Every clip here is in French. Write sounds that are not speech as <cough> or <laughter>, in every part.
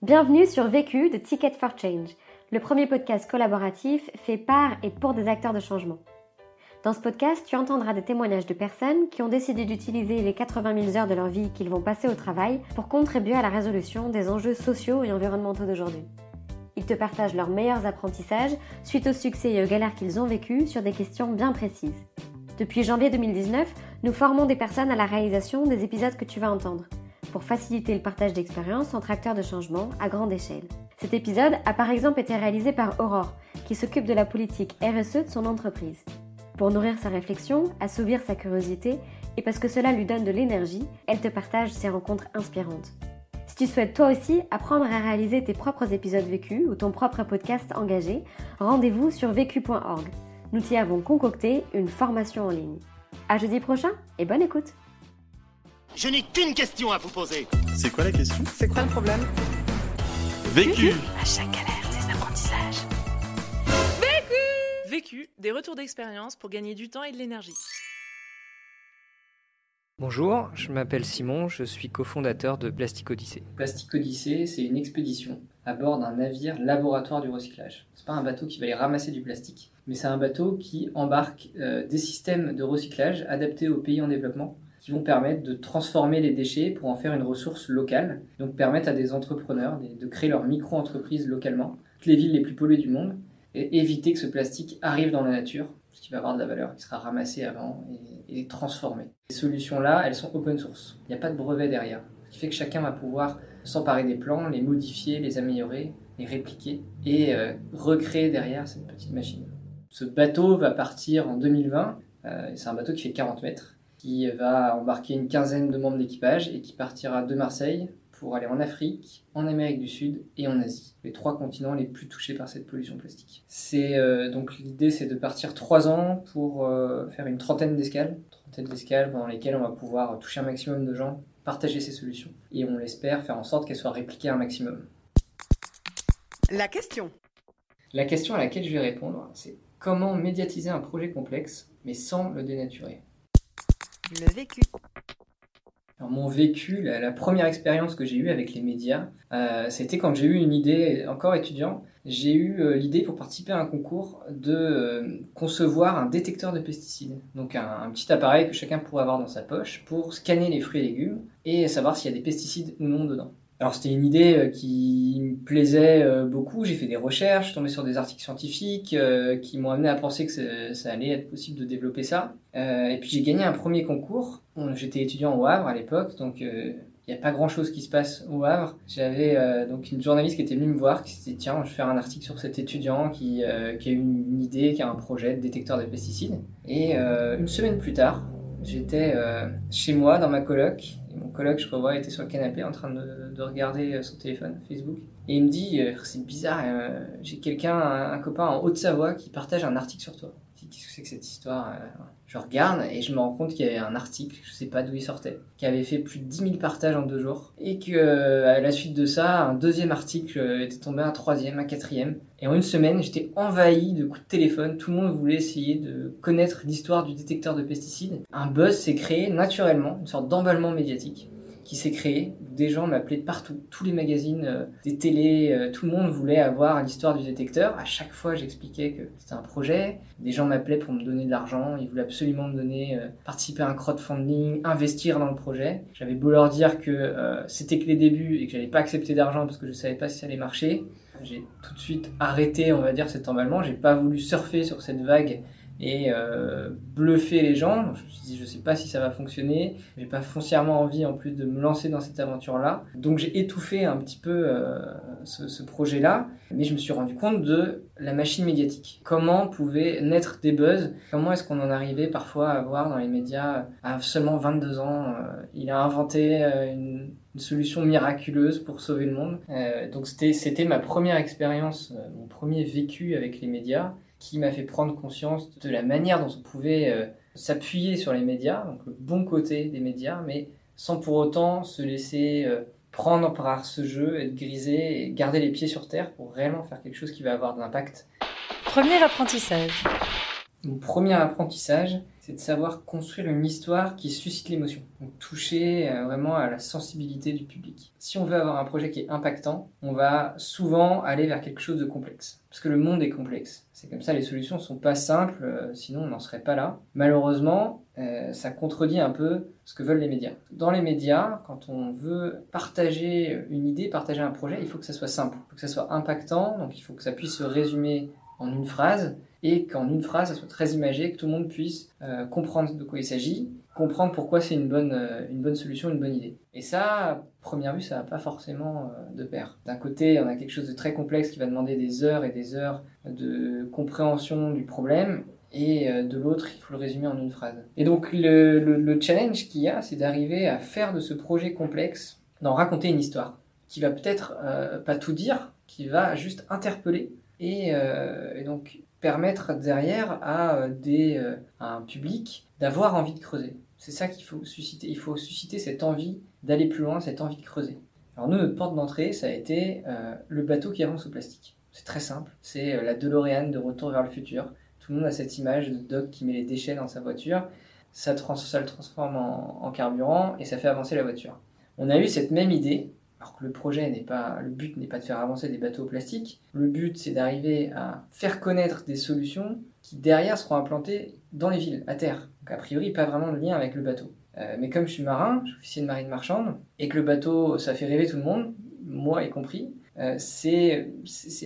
Bienvenue sur Vécu de Ticket for Change, le premier podcast collaboratif fait par et pour des acteurs de changement. Dans ce podcast, tu entendras des témoignages de personnes qui ont décidé d'utiliser les 80 000 heures de leur vie qu'ils vont passer au travail pour contribuer à la résolution des enjeux sociaux et environnementaux d'aujourd'hui. Ils te partagent leurs meilleurs apprentissages suite au succès et aux galères qu'ils ont vécues sur des questions bien précises. Depuis janvier 2019, nous formons des personnes à la réalisation des épisodes que tu vas entendre pour faciliter le partage d'expériences entre acteurs de changement à grande échelle. Cet épisode a par exemple été réalisé par Aurore, qui s'occupe de la politique RSE de son entreprise. Pour nourrir sa réflexion, assouvir sa curiosité et parce que cela lui donne de l'énergie, elle te partage ses rencontres inspirantes. Si tu souhaites toi aussi apprendre à réaliser tes propres épisodes vécus ou ton propre podcast engagé, rendez-vous sur vécu.org. Nous t'y avons concocté une formation en ligne. À jeudi prochain et bonne écoute Je n'ai qu'une question à vous poser. C'est quoi la question? C'est quoi le problème? Vécu À chaque galère, des apprentissages. Vécu, des retours d'expérience pour gagner du temps et de l'énergie. Bonjour, je m'appelle Simon, je suis cofondateur de Plastic Odyssey. Plastic Odyssey, c'est une expédition à bord d'un navire laboratoire du recyclage. C'est pas un bateau qui va aller ramasser du plastique, mais c'est un bateau qui embarque euh, des systèmes de recyclage adaptés aux pays en développement qui vont permettre de transformer les déchets pour en faire une ressource locale, donc permettre à des entrepreneurs de créer leur micro-entreprise localement, toutes les villes les plus polluées du monde, et éviter que ce plastique arrive dans la nature, ce qui va avoir de la valeur, qui sera ramassé avant et, et transformé. Ces solutions-là, elles sont open source. Il n'y a pas de brevet derrière. Ce qui fait que chacun va pouvoir s'emparer des plans, les modifier, les améliorer, les répliquer et euh, recréer derrière cette petite machine. Ce bateau va partir en 2020. Euh, c'est un bateau qui fait 40 mètres, qui va embarquer une quinzaine de membres d'équipage et qui partira de Marseille pour aller en Afrique, en Amérique du Sud et en Asie, les trois continents les plus touchés par cette pollution plastique. C'est euh, donc l'idée, c'est de partir trois ans pour euh, faire une trentaine d'escales, trentaine d'escales pendant lesquelles on va pouvoir toucher un maximum de gens, partager ces solutions et on l'espère faire en sorte qu'elles soient répliquées un maximum. La question. La question à laquelle je vais répondre, c'est comment médiatiser un projet complexe mais sans le dénaturer? Le mon vécu, la, première expérience que j'ai eue avec les médias, euh, c'était quand j'ai eu une idée, encore étudiant, j'ai eu euh, l'idée pour participer à un concours de euh, concevoir un détecteur de pesticides. Donc un, petit appareil que chacun pourrait avoir dans sa poche pour scanner les fruits et légumes et savoir s'il y a des pesticides ou non dedans. Alors c'était une idée euh, qui me plaisait euh, beaucoup, j'ai fait des recherches, tombé sur des articles scientifiques euh, qui m'ont amené à penser que ça allait être possible de développer ça. et puis j'ai gagné un premier concours, j'étais étudiant au Havre à l'époque, donc il n'y a pas grand chose qui se passe au Havre. J'avais donc une journaliste qui était venue me voir, qui s'est dit tiens, je vais faire un article sur cet étudiant qui, a eu une idée, qui a un projet de détecteur de pesticides. Et une semaine plus tard, j'étais chez moi dans ma coloc coloc, je crois, était sur le canapé en train de, de regarder son téléphone, Facebook. Et il me dit, euh, c'est bizarre, euh, j'ai quelqu'un, un, un, copain en Haute-Savoie qui partage un article sur toi. Qu'est-ce que c'est que cette histoire euh, Je regarde et je me rends compte qu'il y avait un article, je sais pas d'où il sortait, qui avait fait plus de 10 000 partages en deux jours. Et que à la suite de ça, un deuxième article était tombé, un troisième, un quatrième. Et en une semaine, j'étais envahi de coups de téléphone. Tout le monde voulait essayer de connaître l'histoire du détecteur de pesticides. Un buzz s'est créé naturellement, une sorte d'emballement médiatique qui s'est créé. Des gens m'appelaient partout, tous les magazines, euh, des télés, euh, tout le monde voulait avoir l'histoire du détecteur. À chaque fois, j'expliquais que c'était un projet. Des gens m'appelaient pour me donner de l'argent, ils voulaient absolument me donner, euh, participer à un crowdfunding, investir dans le projet. J'avais beau leur dire que c'était que les débuts et que j'allais pas accepter d'argent parce que je savais pas si ça allait marcher. J'ai tout de suite arrêté, on va dire, cet emballement. J'ai pas voulu surfer sur cette vague et euh, bluffer les gens. Je me suis dit, je sais pas si ça va fonctionner. J'ai pas foncièrement envie en plus de me lancer dans cette aventure-là. Donc j'ai étouffé un petit peu euh, ce, projet-là, mais je me suis rendu compte de la machine médiatique. Comment pouvaient naître des buzz? Comment est-ce qu'on en arrivait parfois à voir dans les médias à seulement 22 ans euh, Il a inventé une, solution miraculeuse pour sauver le monde. Donc c'était ma première expérience, mon premier vécu avec les médias qui m'a fait prendre conscience de la manière dont on pouvait euh, s'appuyer sur les médias, donc le bon côté des médias, mais sans pour autant se laisser euh, prendre par ce jeu, être grisé et garder les pieds sur terre pour réellement faire quelque chose qui va avoir de l'impact. Premier apprentissage. Mon premier apprentissage, c'est de savoir construire une histoire qui suscite l'émotion, donc toucher euh, vraiment à la sensibilité du public. Si on veut avoir un projet qui est impactant, on va souvent aller vers quelque chose de complexe, parce que le monde est complexe. C'est comme ça, les solutions sont pas simples, euh, sinon on n'en serait pas là. Malheureusement, euh, ça contredit un peu ce que veulent les médias. Dans les médias, quand on veut partager une idée, partager un projet, il faut que ça soit simple, il faut que ça soit impactant, donc il faut que ça puisse se résumer en une phrase et qu'en une phrase, ça soit très imagé, que tout le monde puisse euh, comprendre de quoi il s'agit, comprendre pourquoi c'est une bonne, euh, une bonne solution, une bonne idée. Et ça, à première vue, ça va pas forcément euh, de pair. D'un côté, on a quelque chose de très complexe qui va demander des heures et des heures de compréhension du problème, et de l'autre, il faut le résumer en une phrase. Et donc, le, le, le challenge qu'il y a, c'est d'arriver à faire de ce projet complexe, d'en raconter une histoire, qui va peut-être pas tout dire, qui va juste interpeller, et, et donc permettre derrière à, euh, des, euh, à un public d'avoir envie de creuser. C'est ça qu'il faut susciter. Il faut susciter cette envie d'aller plus loin, cette envie de creuser. Alors nous, notre porte d'entrée, ça a été euh, le bateau qui avance au plastique. C'est très simple. C'est la DeLorean de Retour vers le futur. Tout le monde a cette image de Doc qui met les déchets dans sa voiture. Ça, le transforme en carburant et ça fait avancer la voiture. On a eu cette même idée alors que le projet n'est pas, le but n'est pas de faire avancer des bateaux au plastique. Le but, c'est d'arriver à faire connaître des solutions qui derrière seront implantées dans les villes, à terre. Donc a priori, pas vraiment de lien avec le bateau. Euh, mais comme je suis marin, je suis officier de marine marchande, et que le bateau, ça fait rêver tout le monde, moi y compris, euh, c'est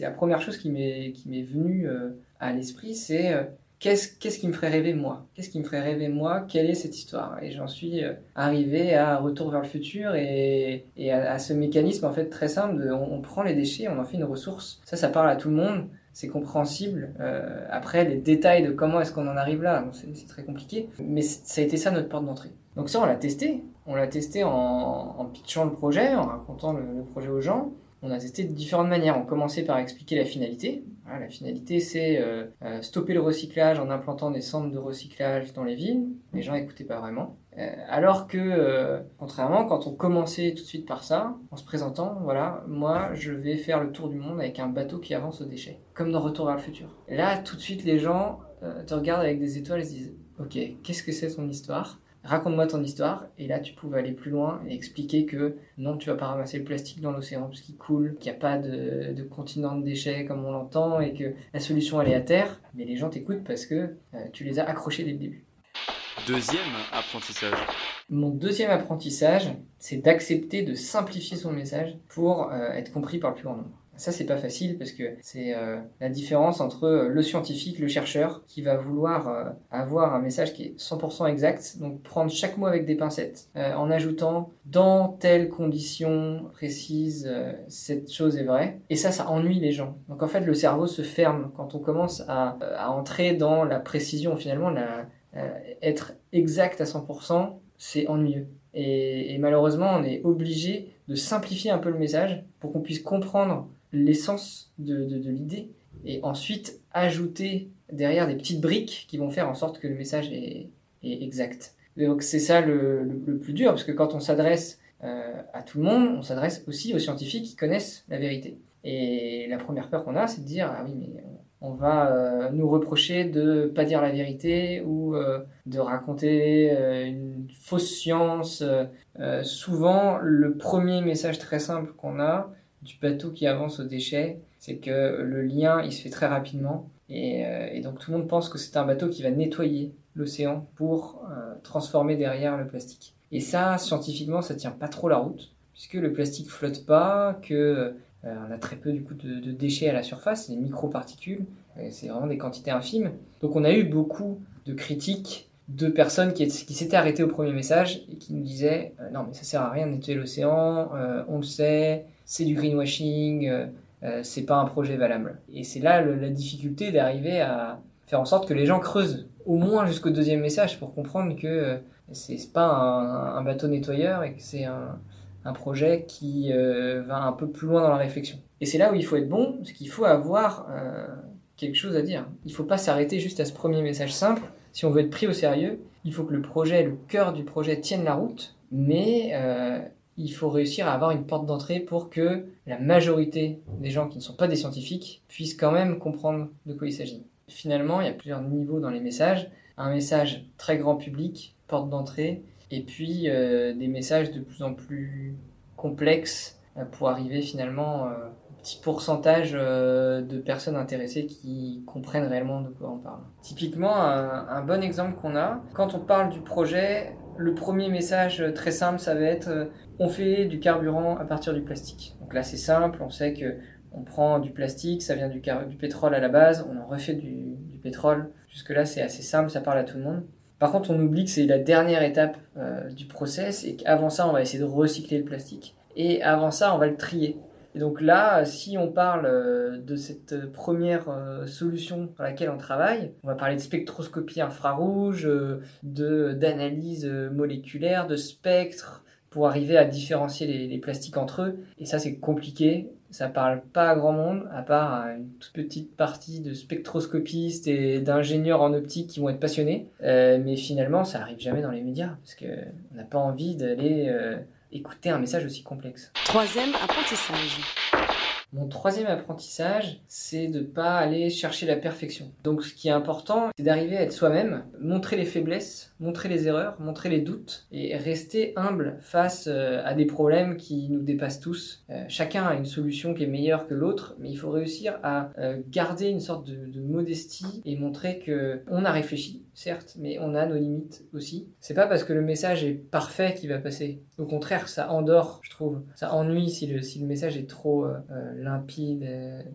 la première chose qui m'est venue euh, à l'esprit, c'est qu'est-ce qui me ferait rêver moi? Qu'est-ce qui me ferait rêver moi? Quelle est cette histoire? Et j'en suis euh, arrivé à Retour vers le futur et, à, ce mécanisme en fait très simple on, prend les déchets, on en fait une ressource. Ça, ça parle à tout le monde. C'est compréhensible. Euh, après, les détails de comment est-ce qu'on en arrive là, c'est très compliqué. Mais ça a été ça notre porte d'entrée. Donc ça, on l'a testé. On l'a testé en, pitchant le projet, en racontant le projet aux gens on a testé de différentes manières. On commençait par expliquer la finalité. La finalité, c'est euh, euh, stopper le recyclage en implantant des centres de recyclage dans les villes. Les gens n'écoutaient pas vraiment. Euh, alors que, contrairement, quand on commençait tout de suite par ça, en se présentant, voilà, moi, je vais faire le tour du monde avec un bateau qui avance aux déchets, comme dans Retour vers le futur. Et là, tout de suite, les gens te regardent avec des étoiles et se disent, ok, qu'est-ce que c'est son histoire? Raconte-moi ton histoire. Et là, tu pouvais aller plus loin et expliquer que non, tu vas pas ramasser le plastique dans l'océan parce qu'il coule, qu'il n'y a pas de, continent de déchets comme on l'entend et que la solution elle est à terre. Mais les gens t'écoutent parce que euh, tu les as accrochés dès le début. Deuxième apprentissage. Mon deuxième apprentissage, c'est d'accepter de simplifier son message pour euh, être compris par le plus grand nombre. Ça, c'est pas facile parce que c'est euh, la différence entre euh, le scientifique, le chercheur, qui va vouloir euh, avoir un message qui est 100% exact, donc prendre chaque mot avec des pincettes, en ajoutant dans telle condition précise, cette chose est vraie. Et ça, ça ennuie les gens. Donc en fait, le cerveau se ferme quand on commence à, entrer dans la précision. Finalement, être exact à 100%, c'est ennuyeux. Et malheureusement, on est obligé de simplifier un peu le message pour qu'on puisse comprendre l'essence de, l'idée et ensuite ajouter derrière des petites briques qui vont faire en sorte que le message est, exact. donc c'est ça le, plus dur, parce que quand on s'adresse euh, à tout le monde, on s'adresse aussi aux scientifiques qui connaissent la vérité. Et la première peur qu'on a, c'est de dire, ah oui, mais on va euh, nous reprocher de pas dire la vérité ou euh, de raconter une fausse science. souvent, le premier message très simple qu'on a, du bateau qui avance aux déchets, c'est que le lien, il se fait très rapidement. Et, euh, donc tout le monde pense que c'est un bateau qui va nettoyer l'océan pour euh, transformer derrière le plastique. Et ça, scientifiquement, ça tient pas trop la route, puisque le plastique flotte pas, que euh, on a très peu du coup de, déchets à la surface, des microparticules, c'est vraiment des quantités infimes. Donc on a eu beaucoup de critiques de personnes qui, qui s'étaient arrêtées au premier message et qui nous disaient non mais ça sert à rien de nettoyer l'océan, on le sait, c'est du greenwashing, euh, euh, c'est pas un projet valable. Et c'est là la difficulté d'arriver à faire en sorte que les gens creusent au moins jusqu'au deuxième message pour comprendre que euh, c'est pas un, bateau nettoyeur et que c'est un, projet qui va un peu plus loin dans la réflexion. Et c'est là où il faut être bon, c'est qu'il faut avoir quelque chose à dire. Il faut pas s'arrêter juste à ce premier message simple. Si on veut être pris au sérieux, il faut que le projet, le cœur du projet tienne la route, mais il faut réussir à avoir une porte d'entrée pour que la majorité des gens qui ne sont pas des scientifiques puissent quand même comprendre de quoi il s'agit. Finalement, il y a plusieurs niveaux dans les messages. un message très grand public, porte d'entrée, et puis euh, des messages de plus en plus complexes euh, pour arriver finalement euh, au petit pourcentage de personnes intéressées qui comprennent réellement de quoi on parle. Typiquement, un bon exemple qu'on a, quand on parle du projet, le premier message euh, très simple, ça va être euh, on fait du carburant à partir du plastique. Donc là, c'est simple, on sait que on prend du plastique, ça vient du, pétrole à la base, on en refait du, du pétrole. Jusque-là, c'est assez simple, ça parle à tout le monde. Par contre, on oublie que c'est la dernière étape euh, du process et qu'avant ça, on va essayer de recycler le plastique. Et avant ça, on va le trier. Et donc là, si on parle euh, de cette euh, première euh, solution dans laquelle on travaille, on va parler de spectroscopie infrarouge, de d'analyse moléculaire, de spectre, pour arriver à différencier les, plastiques entre eux. Et ça, c'est compliqué. Ça parle pas à grand monde, à part à une toute petite partie de spectroscopistes et d'ingénieurs en optique qui vont être passionnés. Mais finalement, ça arrive jamais dans les médias, parce que on n'a pas envie d'aller écouter un message aussi complexe. Troisième apprentissage. Mon troisième apprentissage, c'est de pas aller chercher la perfection. Donc ce qui est important, c'est d'arriver à être soi-même, montrer les faiblesses, montrer les erreurs, montrer les doutes et rester humble face euh, à des problèmes qui nous dépassent tous. Euh, chacun a une solution qui est meilleure que l'autre, mais il faut réussir à euh, garder une sorte de, de modestie et montrer que on a réfléchi, certes, mais on a nos limites aussi. C'est pas parce que le message est parfait qu'il va passer. Au contraire, ça endort, je trouve. Ça ennuie si le, si le message est trop limpide,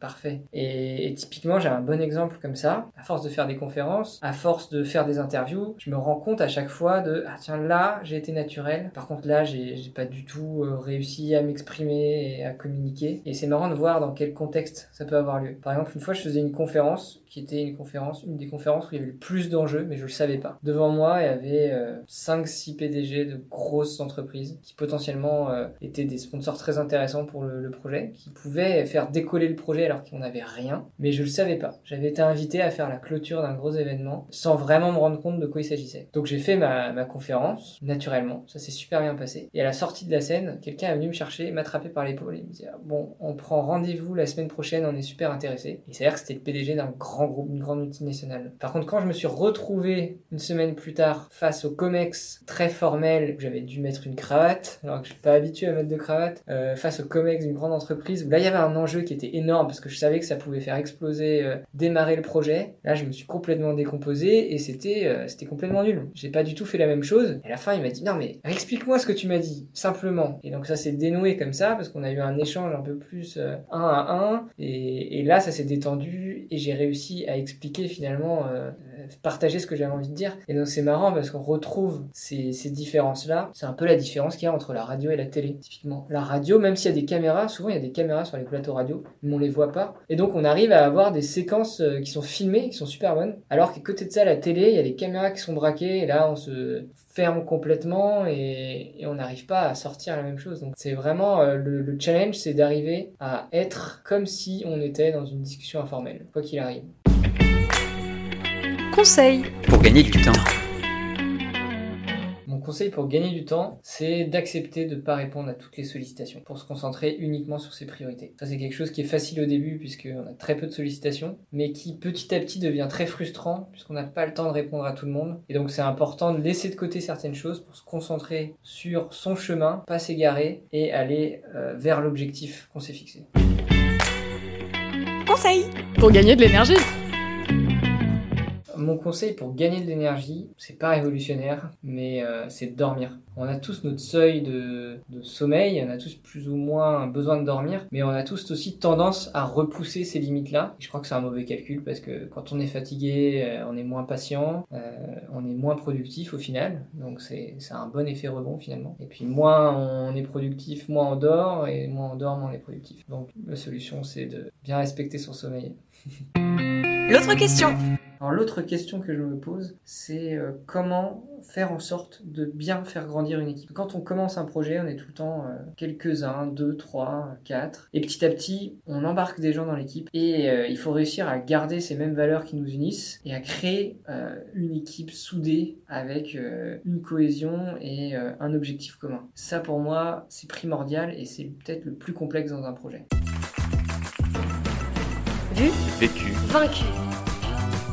parfait. Et, et typiquement, j'ai un bon exemple comme ça. À force de faire des conférences, à force de faire des interviews, je me rends compte à chaque fois de ah tiens là j'ai été naturel. Par contre là j'ai pas du tout euh, réussi à m'exprimer et à communiquer. Et c'est marrant de voir dans quel contexte ça peut avoir lieu. Par exemple, une fois je faisais une conférence qui était une conférence, une des conférences où il y avait le plus d'enjeux, mais je le savais pas. Devant moi, il y avait euh, 5-6 PDG de grosses entreprises qui potentiellement euh, étaient des sponsors très intéressants pour le, le projet, qui pouvaient faire décoller le projet alors qu'on n'avait rien, mais je le savais pas. J'avais été invité à faire la clôture d'un gros événement sans vraiment me rendre compte de quoi il s'agissait. Donc j'ai fait ma, ma conférence naturellement, ça s'est super bien passé. Et à la sortie de la scène, quelqu'un est venu me chercher, m'attraper par l'épaule et me dire bon, on prend rendez-vous la semaine prochaine, on est super intéressé. Et c'est-à-dire que c'était le PDG d'un grand groupe, une grande multinationale. Par contre, quand je me suis retrouvé une semaine plus tard face au COMEX très formel, où j'avais dû mettre une cravate, alors que je suis pas habitué à mettre de cravate, euh, face au COMEX d'une grande entreprise, où là il y avait un enjeu qui était énorme parce que je savais que ça pouvait faire exploser, euh, démarrer le projet. Là, je me suis complètement décomposé et c'était euh, c'était complètement nul. J'ai pas du tout fait la même chose. Et à la fin, il m'a dit non mais explique-moi ce que tu m'as dit simplement. Et donc ça s'est dénoué comme ça parce qu'on a eu un échange un peu plus euh, un à un et, là ça s'est détendu et j'ai réussi à expliquer finalement euh, euh, partager ce que j'avais envie de dire. Et donc c'est marrant parce qu'on retrouve ces, ces différences-là. C'est un peu la différence qu'il y a entre la radio et la télé, typiquement. La radio, même s'il y a des caméras, souvent il y a des caméras sur les plateaux radio, mais on les voit pas. Et donc on arrive à avoir des séquences qui sont filmées, qui sont super bonnes. Alors qu'à côté de ça, la télé, il y a des caméras qui sont braquées, et là on se ferme complètement et, et on n'arrive pas à sortir la même chose. Donc c'est vraiment euh, le, le challenge, c'est d'arriver à être comme si on était dans une discussion informelle, quoi qu'il arrive. Conseil. Pour gagner du temps. Conseil pour gagner du temps, c'est d'accepter de ne pas répondre à toutes les sollicitations, pour se concentrer uniquement sur ses priorités. Ça, c'est quelque chose qui est facile au début, puisqu'on a très peu de sollicitations, mais qui petit à petit devient très frustrant, puisqu'on n'a pas le temps de répondre à tout le monde. Et donc, c'est important de laisser de côté certaines choses pour se concentrer sur son chemin, pas s'égarer, et aller euh, vers l'objectif qu'on s'est fixé. Conseil. Pour gagner de l'énergie. Mon conseil pour gagner de l'énergie, c'est pas révolutionnaire, mais euh, c'est dormir. On a tous notre seuil de, sommeil, on a tous plus ou moins besoin de dormir, mais on a tous aussi tendance à repousser ces limites-là. Je crois que c'est un mauvais calcul parce que quand on est fatigué, euh, on est moins patient, euh, on est moins productif au final, donc c'est un bon effet rebond finalement. Et puis moins on est productif, moins on dort, et moins on dort, moins on est productif. Donc la solution c'est de bien respecter son sommeil. <laughs> L'autre question. Alors l'autre question que je me pose, c'est euh, comment faire en sorte de bien faire grandir une équipe? Quand on commence un projet, on est tout le temps euh, quelques-uns, deux, trois, quatre, et petit à petit, on embarque des gens dans l'équipe, et euh, il faut réussir à garder ces mêmes valeurs qui nous unissent, et à créer euh, une équipe soudée avec euh, une cohésion et euh, un objectif commun. Ça pour moi, c'est primordial, et c'est peut-être le plus complexe dans un projet. Vu, Vécu. vaincu.